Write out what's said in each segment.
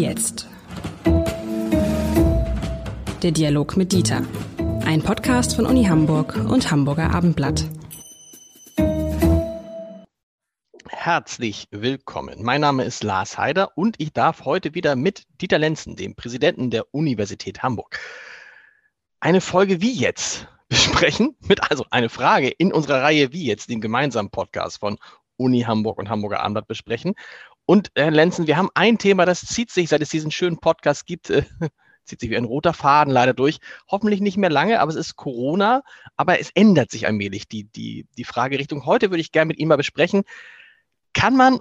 Jetzt? Der Dialog mit Dieter. Ein Podcast von Uni Hamburg und Hamburger Abendblatt. Herzlich willkommen. Mein Name ist Lars Heider und ich darf heute wieder mit Dieter Lenzen, dem Präsidenten der Universität Hamburg, eine Folge wie jetzt besprechen, mit also eine Frage in unserer Reihe wie jetzt, dem gemeinsamen Podcast von Uni Hamburg und Hamburger Abendblatt besprechen. Und Herr Lenzen, wir haben ein Thema, das zieht sich, seit es diesen schönen Podcast gibt, äh, zieht sich wie ein roter Faden leider durch. Hoffentlich nicht mehr lange, aber es ist Corona, aber es ändert sich allmählich die, die, die Fragerichtung. Heute würde ich gerne mit Ihnen mal besprechen, kann man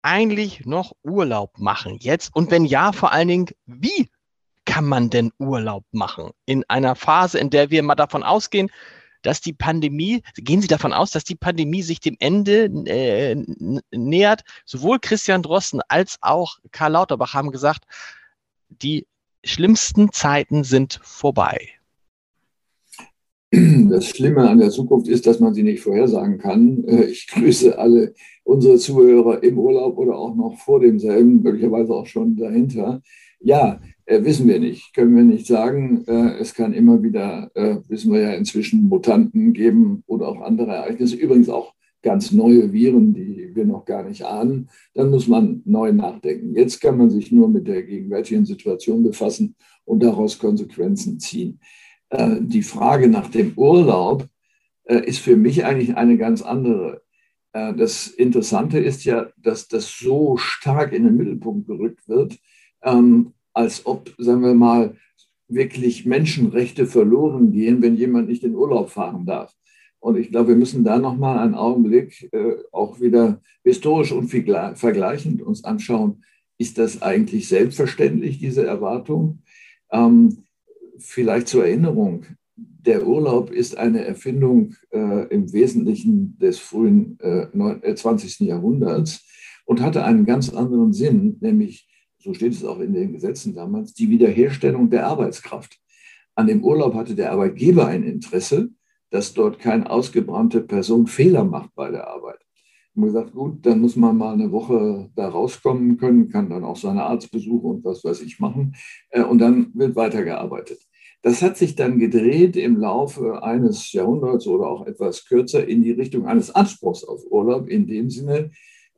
eigentlich noch Urlaub machen jetzt? Und wenn ja, vor allen Dingen, wie kann man denn Urlaub machen in einer Phase, in der wir mal davon ausgehen, dass die Pandemie, gehen Sie davon aus, dass die Pandemie sich dem Ende äh, nähert? Sowohl Christian Drosten als auch Karl Lauterbach haben gesagt, die schlimmsten Zeiten sind vorbei. Das Schlimme an der Zukunft ist, dass man sie nicht vorhersagen kann. Äh, ich grüße alle unsere Zuhörer im Urlaub oder auch noch vor demselben, möglicherweise auch schon dahinter. Ja, äh, wissen wir nicht, können wir nicht sagen. Äh, es kann immer wieder, äh, wissen wir ja inzwischen, Mutanten geben oder auch andere Ereignisse. Übrigens auch ganz neue Viren, die wir noch gar nicht ahnen. Dann muss man neu nachdenken. Jetzt kann man sich nur mit der gegenwärtigen Situation befassen und daraus Konsequenzen ziehen. Die Frage nach dem Urlaub ist für mich eigentlich eine ganz andere. Das Interessante ist ja, dass das so stark in den Mittelpunkt gerückt wird. Ähm, als ob, sagen wir mal, wirklich Menschenrechte verloren gehen, wenn jemand nicht in Urlaub fahren darf. Und ich glaube, wir müssen da nochmal einen Augenblick äh, auch wieder historisch und vergleichend uns anschauen, ist das eigentlich selbstverständlich, diese Erwartung? Ähm, vielleicht zur Erinnerung, der Urlaub ist eine Erfindung äh, im Wesentlichen des frühen äh, 20. Äh, Jahrhunderts und hatte einen ganz anderen Sinn, nämlich so steht es auch in den Gesetzen damals, die Wiederherstellung der Arbeitskraft. An dem Urlaub hatte der Arbeitgeber ein Interesse, dass dort keine ausgebrannte Person Fehler macht bei der Arbeit. Und gesagt, gut, dann muss man mal eine Woche da rauskommen können, kann dann auch seine Arztbesuche und was weiß ich machen. Äh, und dann wird weitergearbeitet. Das hat sich dann gedreht im Laufe eines Jahrhunderts oder auch etwas kürzer in die Richtung eines Anspruchs auf Urlaub, in dem Sinne,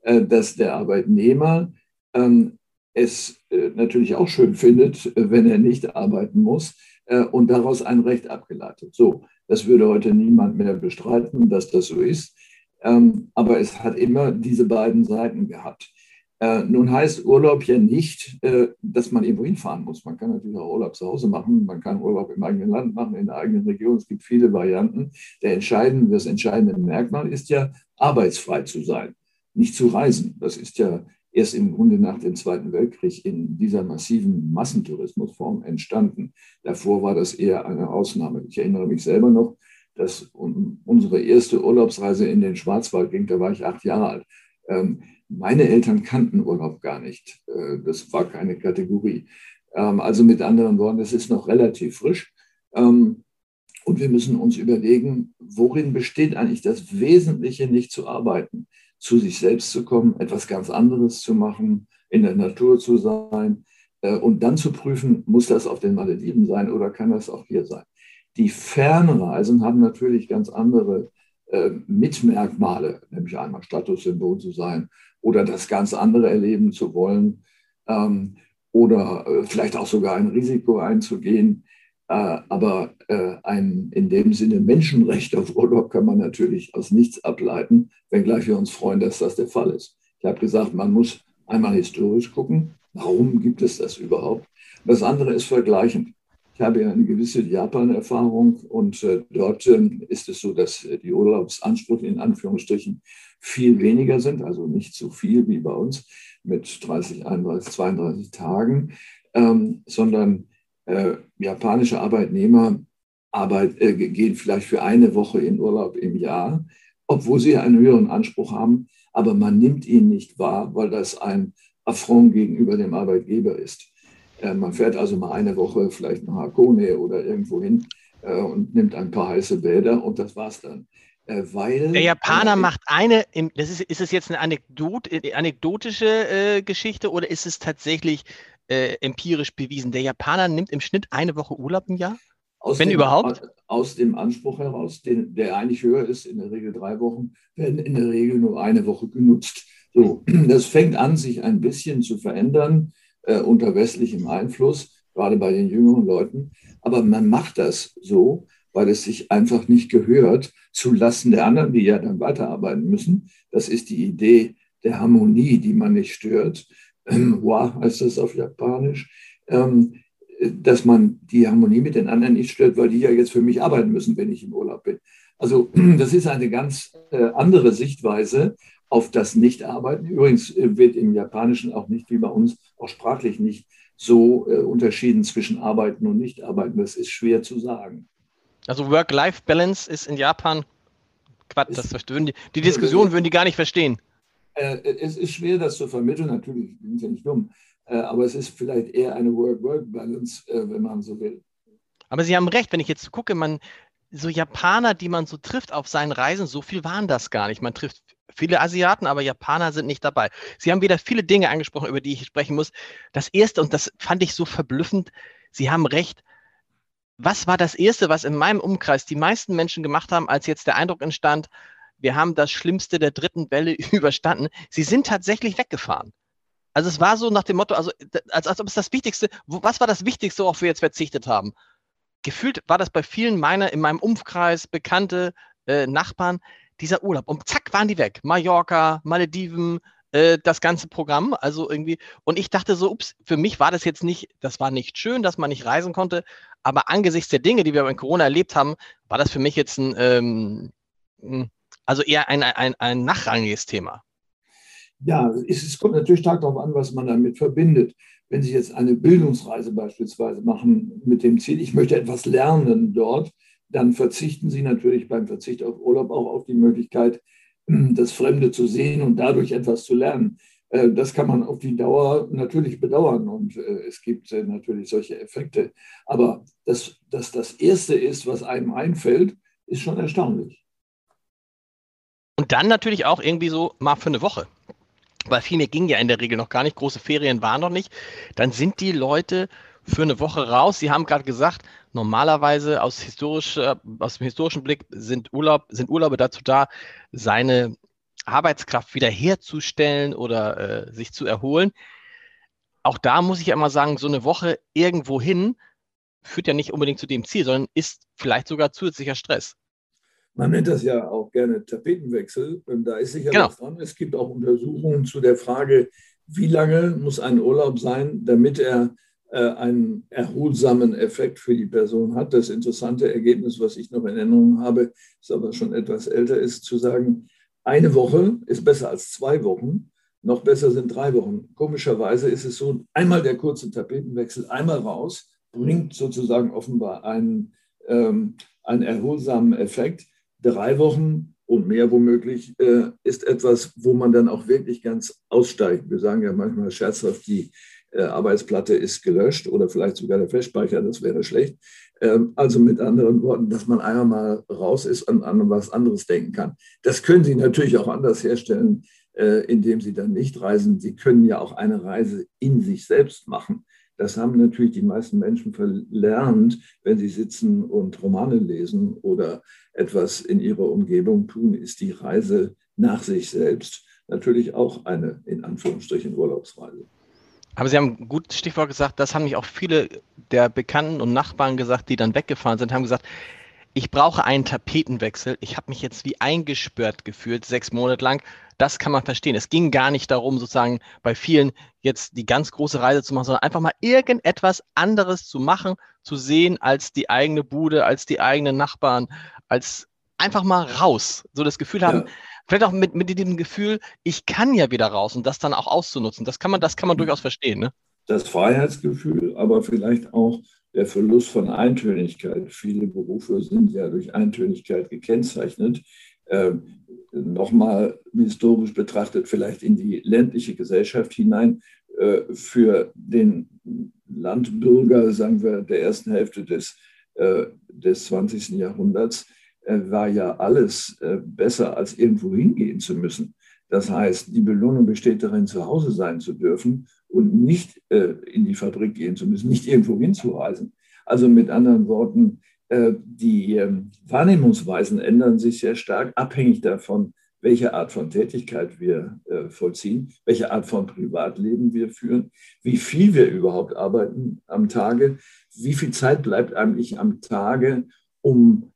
äh, dass der Arbeitnehmer ähm, es äh, natürlich auch schön findet, äh, wenn er nicht arbeiten muss äh, und daraus ein Recht abgeleitet. So, das würde heute niemand mehr bestreiten, dass das so ist. Ähm, aber es hat immer diese beiden Seiten gehabt. Nun heißt Urlaub ja nicht, dass man irgendwo hinfahren muss. Man kann natürlich auch Urlaub zu Hause machen, man kann Urlaub im eigenen Land machen, in der eigenen Region. Es gibt viele Varianten. Der entscheidende, das entscheidende Merkmal ist ja, arbeitsfrei zu sein, nicht zu reisen. Das ist ja erst im Grunde nach dem Zweiten Weltkrieg in dieser massiven Massentourismusform entstanden. Davor war das eher eine Ausnahme. Ich erinnere mich selber noch, dass unsere erste Urlaubsreise in den Schwarzwald ging, da war ich acht Jahre alt. Ähm, meine Eltern kannten Urlaub gar nicht. Äh, das war keine Kategorie. Ähm, also mit anderen Worten, es ist noch relativ frisch. Ähm, und wir müssen uns überlegen, worin besteht eigentlich das Wesentliche, nicht zu arbeiten zu sich selbst zu kommen, etwas ganz anderes zu machen, in der Natur zu sein äh, und dann zu prüfen, muss das auf den Malediven sein oder kann das auch hier sein. Die Fernreisen haben natürlich ganz andere äh, Mitmerkmale, nämlich einmal Statussymbol zu sein oder das ganz andere erleben zu wollen ähm, oder äh, vielleicht auch sogar ein Risiko einzugehen. Äh, aber äh, ein in dem Sinne Menschenrecht auf Urlaub kann man natürlich aus nichts ableiten, wenngleich wir uns freuen, dass das der Fall ist. Ich habe gesagt, man muss einmal historisch gucken, warum gibt es das überhaupt? Das andere ist vergleichend. Ich habe ja eine gewisse Japan-Erfahrung und äh, dort ähm, ist es so, dass die Urlaubsansprüche in Anführungsstrichen viel weniger sind, also nicht so viel wie bei uns mit 30, 31, 32 Tagen, ähm, sondern äh, japanische Arbeitnehmer Arbeit, äh, gehen vielleicht für eine Woche in Urlaub im Jahr, obwohl sie einen höheren Anspruch haben, aber man nimmt ihn nicht wahr, weil das ein Affront gegenüber dem Arbeitgeber ist. Äh, man fährt also mal eine Woche vielleicht nach Hakone oder irgendwo hin äh, und nimmt ein paar heiße Bäder und das war's dann. Äh, weil, der Japaner äh, macht eine, das ist, ist es jetzt eine Anekdot, äh, anekdotische äh, Geschichte oder ist es tatsächlich äh, empirisch bewiesen. Der Japaner nimmt im Schnitt eine Woche Urlaub im Jahr? Aus Wenn dem, überhaupt? Aus dem Anspruch heraus, den, der eigentlich höher ist, in der Regel drei Wochen, werden in der Regel nur eine Woche genutzt. So, das fängt an, sich ein bisschen zu verändern äh, unter westlichem Einfluss, gerade bei den jüngeren Leuten. Aber man macht das so, weil es sich einfach nicht gehört, zu Lasten der anderen, die ja dann weiterarbeiten müssen. Das ist die Idee der Harmonie, die man nicht stört. Ähm, Wa heißt das auf Japanisch. Ähm, dass man die Harmonie mit den anderen nicht stört, weil die ja jetzt für mich arbeiten müssen, wenn ich im Urlaub bin. Also das ist eine ganz äh, andere Sichtweise auf das Nichtarbeiten. Übrigens äh, wird im Japanischen auch nicht wie bei uns, auch sprachlich nicht so äh, unterschieden zwischen Arbeiten und Nichtarbeiten. Das ist schwer zu sagen. Also Work-Life-Balance ist in Japan Quatsch, das würden die, die Diskussion würden die gar nicht verstehen. Es ist schwer, das zu vermitteln. Natürlich, sind ja nicht dumm. Äh, aber es ist vielleicht eher eine Work-Work-Balance, äh, wenn man so will. Aber Sie haben recht, wenn ich jetzt gucke, man, so Japaner, die man so trifft auf seinen Reisen, so viel waren das gar nicht. Man trifft viele Asiaten, aber Japaner sind nicht dabei. Sie haben wieder viele Dinge angesprochen, über die ich sprechen muss. Das erste, und das fand ich so verblüffend, Sie haben recht. Was war das erste, was in meinem Umkreis die meisten Menschen gemacht haben, als jetzt der Eindruck entstand, wir haben das Schlimmste der dritten Welle überstanden? Sie sind tatsächlich weggefahren. Also es war so nach dem Motto, also als, als ob es das Wichtigste, was war das Wichtigste, worauf wir jetzt verzichtet haben? Gefühlt war das bei vielen meiner, in meinem Umkreis, Bekannte, äh, Nachbarn, dieser Urlaub. Und zack, waren die weg. Mallorca, Malediven, äh, das ganze Programm. Also irgendwie, und ich dachte so, ups, für mich war das jetzt nicht, das war nicht schön, dass man nicht reisen konnte, aber angesichts der Dinge, die wir in Corona erlebt haben, war das für mich jetzt ein, ähm, also eher ein, ein, ein nachrangiges Thema. Ja, es, kommt natürlich stark darauf an, was man damit verbindet. Wenn Sie jetzt eine Bildungsreise beispielsweise machen mit dem Ziel, ich möchte etwas lernen dort, dann verzichten Sie natürlich beim Verzicht auf Urlaub auch auf die Möglichkeit, das Fremde zu sehen und dadurch etwas zu lernen. Äh, das kann man auf die Dauer natürlich bedauern und äh, es gibt äh, natürlich solche Effekte. Aber dass das das Erste ist, was einem einfällt, ist schon erstaunlich. Und dann natürlich auch irgendwie so mal für eine Woche weil viel mehr ging ja in der Regel noch gar nicht, große Ferien waren noch nicht, dann sind die Leute für eine Woche raus. Sie haben gerade gesagt, normalerweise aus, historisch, aus dem historischen Blick sind, Urlaub, sind Urlaube dazu da, seine Arbeitskraft wiederherzustellen oder äh, sich zu erholen. Auch da muss ich immer sagen, so eine Woche irgendwo hin führt ja nicht unbedingt zu dem Ziel, sondern ist vielleicht sogar zusätzlicher Stress. Man nennt das ja auch gerne Tapetenwechsel. Und da ist sicher genau. was dran. Es gibt auch Untersuchungen zu der Frage, wie lange muss ein Urlaub sein, damit er äh, einen erholsamen Effekt für die Person hat. Das interessante Ergebnis, was ich noch in Erinnerung habe, ist aber schon etwas älter, ist zu sagen, eine Woche ist besser als zwei Wochen. Noch besser sind drei Wochen. Komischerweise ist es so, einmal der kurze Tapetenwechsel, einmal raus, bringt sozusagen offenbar einen, ähm, einen erholsamen Effekt drei Wochen und mehr womöglich äh, ist etwas, wo man dann auch wirklich ganz aussteigt. Wir sagen ja manchmal scherzhaft, die äh, Arbeitsplatte ist gelöscht oder vielleicht sogar der Festspeicher, das wäre schlecht. Ähm, also mit anderen Worten, dass man einmal mal raus ist und an was anderes denken kann. Das können Sie natürlich auch anders herstellen, äh, indem Sie dann nicht reisen. Sie können ja auch eine Reise in sich selbst machen. Das haben natürlich die meisten Menschen verlernt, wenn sie sitzen und Romane lesen oder etwas in ihrer Umgebung tun, ist die Reise nach sich selbst natürlich auch eine in Anführungsstrichen Urlaubsreise. Aber Sie haben ein gutes Stichwort gesagt, das haben mich auch viele der Bekannten und Nachbarn gesagt, die dann weggefahren sind, haben gesagt, ich brauche einen Tapetenwechsel. Ich habe mich jetzt wie eingesperrt gefühlt, sechs Monate lang. Das kann man verstehen. Es ging gar nicht darum, sozusagen bei vielen jetzt die ganz große Reise zu machen, sondern einfach mal irgendetwas anderes zu machen, zu sehen als die eigene Bude, als die eigenen Nachbarn, als einfach mal raus. So das Gefühl haben, ja. vielleicht auch mit, mit dem Gefühl, ich kann ja wieder raus und das dann auch auszunutzen. Das kann man, das kann man durchaus verstehen. Ne? Das Freiheitsgefühl, aber vielleicht auch der Verlust von Eintönigkeit. Viele Berufe sind ja durch Eintönigkeit gekennzeichnet. Ähm, Nochmal historisch betrachtet, vielleicht in die ländliche Gesellschaft hinein. Äh, für den Landbürger, sagen wir, der ersten Hälfte des, äh, des 20. Jahrhunderts, äh, war ja alles äh, besser, als irgendwo hingehen zu müssen. Das heißt, die Belohnung besteht darin, zu Hause sein zu dürfen und nicht äh, in die Fabrik gehen zu müssen, nicht irgendwo hinzureisen. Also mit anderen Worten, äh, die äh, Wahrnehmungsweisen ändern sich sehr stark, abhängig davon, welche Art von Tätigkeit wir äh, vollziehen, welche Art von Privatleben wir führen, wie viel wir überhaupt arbeiten am Tage, wie viel Zeit bleibt eigentlich am Tage, um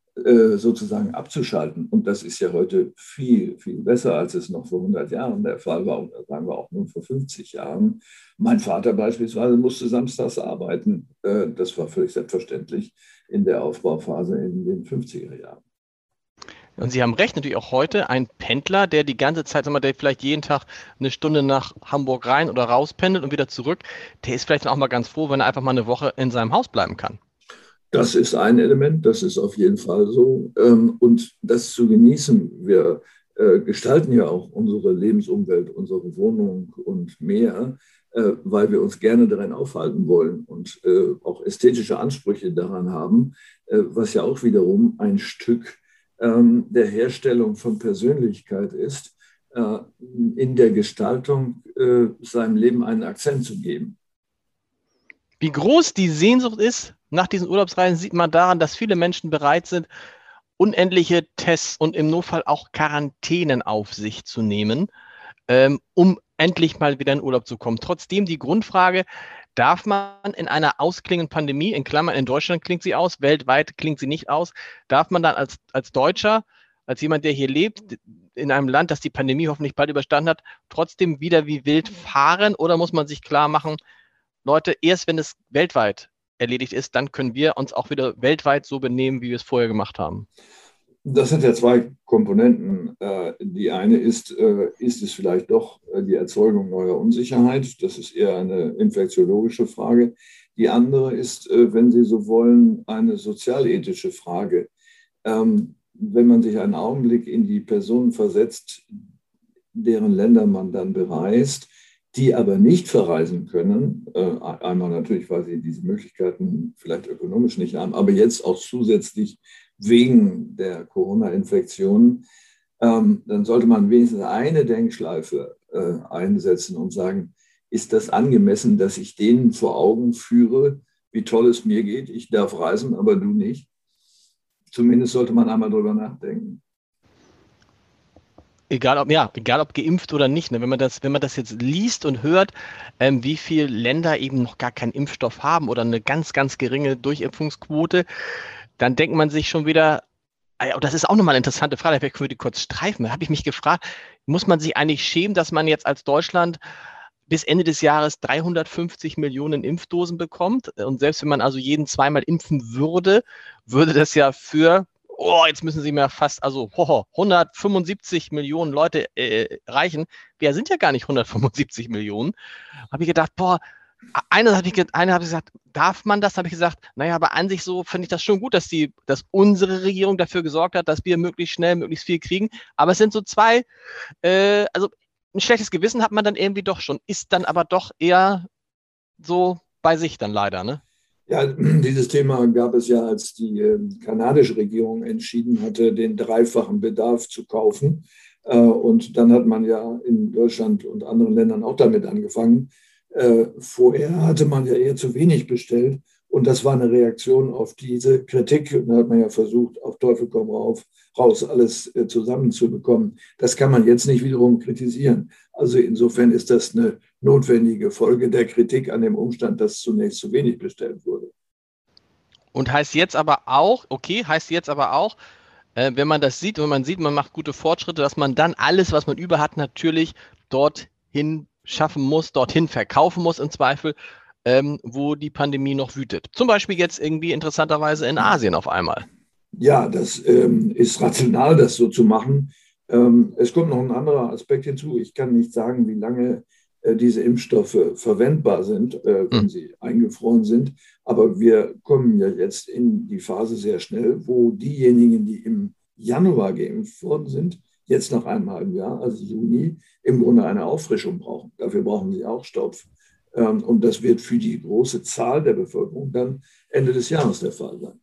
sozusagen abzuschalten. Und das ist ja heute viel, viel besser, als es noch vor 100 Jahren der Fall war oder sagen wir auch nur vor 50 Jahren. Mein Vater beispielsweise musste samstags arbeiten. Äh, das war völlig selbstverständlich in der Aufbauphase in den 50er Jahren. Und Sie haben recht, natürlich auch heute ein Pendler, der die ganze Zeit, sagen wir, der vielleicht jeden Tag eine Stunde nach Hamburg rein oder raus pendelt und wieder zurück, der ist vielleicht auch mal ganz froh, wenn er einfach mal eine Woche in seinem Haus bleiben kann. Das ist ein Element, das ist auf jeden Fall so. Ähm, und das zu genießen, wir äh, gestalten ja auch unsere Lebensumwelt, unsere Wohnung und mehr, äh, weil wir uns gerne darin aufhalten wollen und äh, auch ästhetische Ansprüche daran haben, was ja auch wiederum ein Stück ähm, der Herstellung von Persönlichkeit ist, in der Gestaltung seinem Leben einen Akzent zu geben. Wie groß die Sehnsucht ist nach diesen Urlaubsreisen, sieht man daran, dass viele Menschen bereit sind, unendliche Tests und im Notfall auch Quarantänen auf sich zu nehmen, ähm, um endlich mal wieder in Urlaub zu kommen. Trotzdem die Grundfrage, Darf man in einer ausklingenden Pandemie, in Klammern in Deutschland klingt sie aus, weltweit klingt sie nicht aus, darf man dann als, als Deutscher, als jemand, der hier lebt, in einem Land, das die Pandemie hoffentlich bald überstanden hat, trotzdem wieder wie wild fahren oder muss man sich klar machen, Leute, erst wenn es weltweit erledigt ist, dann können wir uns auch wieder weltweit so benehmen, wie wir es vorher gemacht haben? Das hat ja zwei Komponenten. Äh, die eine ist, äh, ist es vielleicht doch äh, die Erzeugung neuer Unsicherheit? Das ist eher eine infektiologische Frage. Die andere ist, wenn Sie so wollen, eine sozialethische Frage. Ähm, wenn man sich einen Augenblick in die Personen versetzt, deren Länder man dann bereist, die aber nicht verreisen können, einmal natürlich, weil sie diese Möglichkeiten vielleicht ökonomisch nicht haben, aber jetzt auch zusätzlich wegen der Corona-Infektion, ähm, dann sollte man wenigstens eine Denkschleife äh, einsetzen und sagen, ist das angemessen, dass ich denen vor Augen führe, wie toll es mir geht? Ich darf reisen, aber du nicht. Zumindest sollte man einmal drüber nachdenken. Egal ob, ja, egal ob geimpft oder nicht, ne? wenn, man das, wenn man das jetzt liest und hört, ähm, wie viele Länder eben noch gar keinen Impfstoff haben oder eine ganz, ganz geringe Durchimpfungsquote, dann denkt man sich schon wieder, ah das ist auch nochmal eine interessante Frage, können wir die kurz streifen. Da habe ich mich gefragt, muss man sich eigentlich schämen, dass man jetzt als Deutschland bis Ende des Jahres 350 Millionen Impfdosen bekommt? Und selbst wenn man also jeden zweimal impfen würde, würde das ja für, oh, jetzt müssen Sie mir fast, also hoho, 175 Millionen Leute äh, reichen. Wir sind ja gar nicht 175 Millionen. Habe ich gedacht, boah, eine habe ich, eine habe ich gesagt, darf man das? Habe ich gesagt, naja, aber an sich so finde ich das schon gut, dass die, dass unsere Regierung dafür gesorgt hat, dass wir möglichst schnell, möglichst viel kriegen. Aber es sind so zwei, äh, also ein schlechtes Gewissen hat man dann irgendwie doch schon, ist dann aber doch eher so bei sich dann leider, ne? Ja, dieses Thema gab es ja, als die äh, kanadische Regierung entschieden hatte, den dreifachen Bedarf zu kaufen. Äh, und dann hat man ja in Deutschland und anderen Ländern auch damit angefangen. Äh, vorher hatte man ja eher zu wenig bestellt. Und das war eine Reaktion auf diese Kritik. Und da hat man ja versucht, auf Teufel komm rauf, raus alles äh, zusammenzubekommen. Das kann man jetzt nicht wiederum kritisieren. Also insofern ist das eine notwendige Folge der Kritik an dem Umstand, dass zunächst zu wenig bestellt wurde. Und heißt jetzt aber auch, okay, heißt jetzt aber auch, äh, wenn man das sieht, wenn man sieht, man macht gute Fortschritte, dass man dann alles, was man über hat, natürlich dorthin schaffen muss, dorthin verkaufen muss im Zweifel, ähm, wo die Pandemie noch wütet. Zum Beispiel jetzt irgendwie interessanterweise in Asien auf einmal. Ja, das ähm, ist rational, das so zu machen. Ähm, es kommt noch ein anderer Aspekt hinzu. Ich kann nicht sagen, wie lange diese Impfstoffe verwendbar sind, äh, wenn hm. sie eingefroren sind. Aber wir kommen ja jetzt in die Phase sehr schnell, wo diejenigen, die im Januar geimpft worden sind, jetzt nach einem halben Jahr, also Juni, im Grunde eine Auffrischung brauchen. Dafür brauchen sie auch Stoff. Ähm, und das wird für die große Zahl der Bevölkerung dann Ende des Jahres der Fall sein.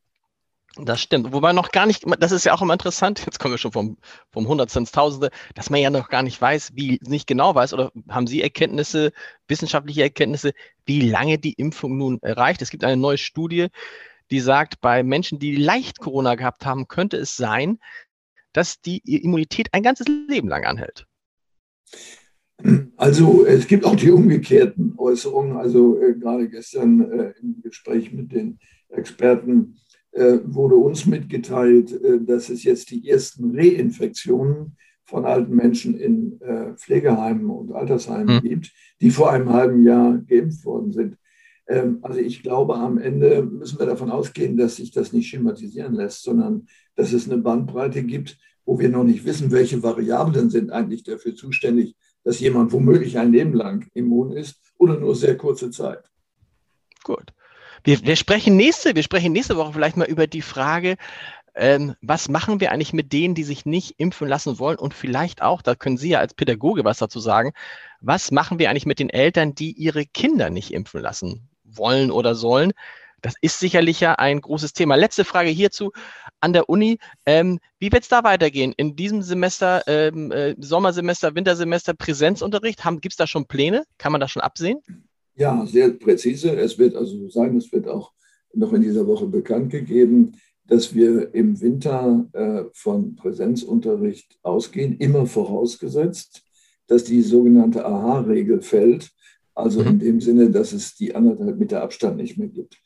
Das stimmt. Wobei noch gar nicht, das ist ja auch immer interessant, jetzt kommen wir schon vom, vom Hundertste ins Tausende, dass man ja noch gar nicht weiß, wie, nicht genau weiß, oder haben Sie Erkenntnisse, wissenschaftliche Erkenntnisse, wie lange die Impfung nun reicht? Es gibt eine neue Studie, die sagt, bei Menschen, die leicht Corona gehabt haben, könnte es sein, dass die Immunität ein ganzes Leben lang anhält. Also es gibt auch die umgekehrten Äußerungen. Also äh, gerade gestern äh, im Gespräch mit den Experten wurde uns mitgeteilt, äh, dass es jetzt die ersten Reinfektionen von alten Menschen in äh, Pflegeheimen und Altersheimen mhm. gibt, die vor einem halben Jahr geimpft worden sind. Ähm, also ich glaube, am Ende müssen wir davon ausgehen, dass sich das nicht schematisieren lässt, sondern dass es eine Bandbreite gibt, wo wir noch nicht wissen, welche Variablen sind eigentlich dafür zuständig, dass jemand womöglich ein Leben lang immun ist oder nur sehr kurze Zeit. Gut. Wir, wir, sprechen nächste, wir sprechen nächste Woche vielleicht mal über die Frage, ähm, was machen wir eigentlich mit denen, die sich nicht impfen lassen wollen? Und vielleicht auch, da können Sie ja als Pädagoge was dazu sagen, was machen wir eigentlich mit den Eltern, die ihre Kinder nicht impfen lassen wollen oder sollen? Das ist sicherlich ja ein großes Thema. Letzte Frage hierzu an der Uni. Ähm, wie wird es da weitergehen? In diesem Semester, ähm, äh, Sommersemester, Wintersemester, Präsenzunterricht? Gibt es da schon Pläne? Kann man das schon absehen? Ja, sehr präzise. Es wird also sein, es wird auch noch in dieser Woche bekannt gegeben, dass wir im Winter äh, von Präsenzunterricht ausgehen, immer vorausgesetzt, dass die sogenannte AHA-Regel fällt. Also mhm. in dem Sinne, dass es die anderthalb Meter Abstand nicht mehr gibt.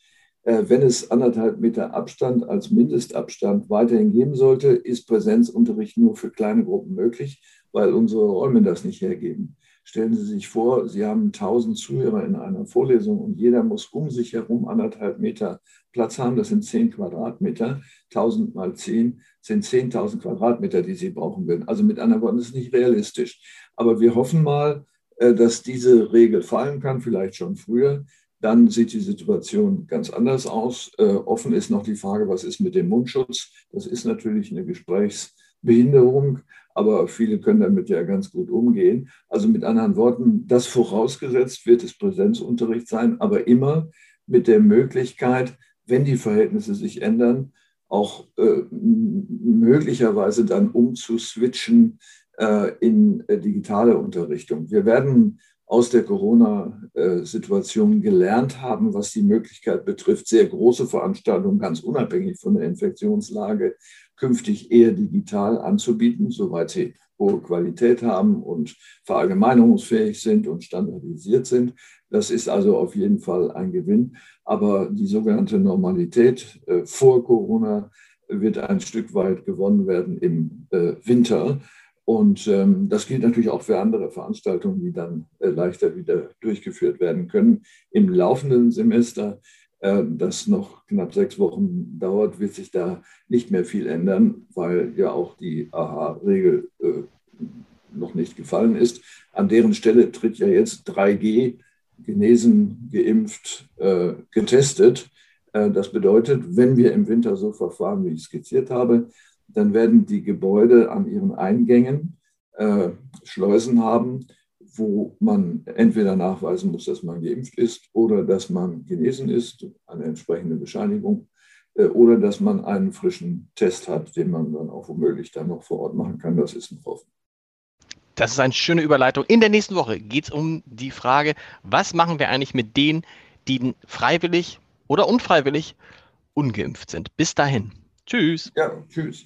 Äh, wenn es anderthalb Meter Abstand als Mindestabstand weiterhin geben sollte, ist Präsenzunterricht nur für kleine Gruppen möglich, weil unsere Räume das nicht hergeben. Stellen Sie sich vor, Sie haben 1000 Zuhörer in einer Vorlesung und jeder muss um sich herum anderthalb Meter Platz haben. Das sind 10 Quadratmeter. 1000 mal 10 sind 10.000 Quadratmeter, die Sie brauchen würden. Also mit anderen Worten, das ist nicht realistisch. Aber wir hoffen mal, äh, dass diese Regel fallen kann, vielleicht schon früher dann sieht die Situation ganz anders aus. Äh, offen ist noch die Frage, was ist mit dem Mundschutz? Das ist natürlich eine Gesprächsbehinderung, aber viele können damit ja ganz gut umgehen. Also mit anderen Worten, das vorausgesetzt wird es Präsenzunterricht sein, aber immer mit der Möglichkeit, wenn die Verhältnisse sich ändern, auch äh, möglicherweise dann umzuswitchen äh, in äh, digitale Unterrichtung. Wir werden aus der Corona-Situation gelernt haben, was die Möglichkeit betrifft, sehr große Veranstaltungen ganz unabhängig von der Infektionslage künftig eher digital anzubieten, soweit sie hohe Qualität haben und verallgemeinerungsfähig sind und standardisiert sind. Das ist also auf jeden Fall ein Gewinn. Aber die sogenannte Normalität äh, vor Corona wird ein Stück weit gewonnen werden im äh, Winter. Und ähm, das gilt natürlich auch für andere Veranstaltungen, die dann äh, leichter wieder durchgeführt werden können. Im laufenden Semester, das noch knapp sechs Wochen dauert, wird sich da nicht mehr viel ändern, weil ja auch die AHA-Regel äh, noch nicht gefallen ist. An deren Stelle tritt ja jetzt 3G, genesen, geimpft, äh, getestet. Äh, das bedeutet, wenn wir im Winter so verfahren, wie ich skizziert habe, dann werden die Gebäude an ihren Eingängen äh, Schleusen haben, wo man entweder nachweisen muss, dass man geimpft ist oder dass man genesen ist, eine entsprechende Bescheinigung, äh, oder dass man einen frischen Test hat, den man dann auch womöglich dann noch vor Ort machen kann. Das ist noch offen. Das ist eine schöne Überleitung. In der nächsten Woche geht es um die Frage, was machen wir eigentlich mit denen, die freiwillig oder unfreiwillig ungeimpft sind. Bis dahin. Tschüss. Ja, tschüss.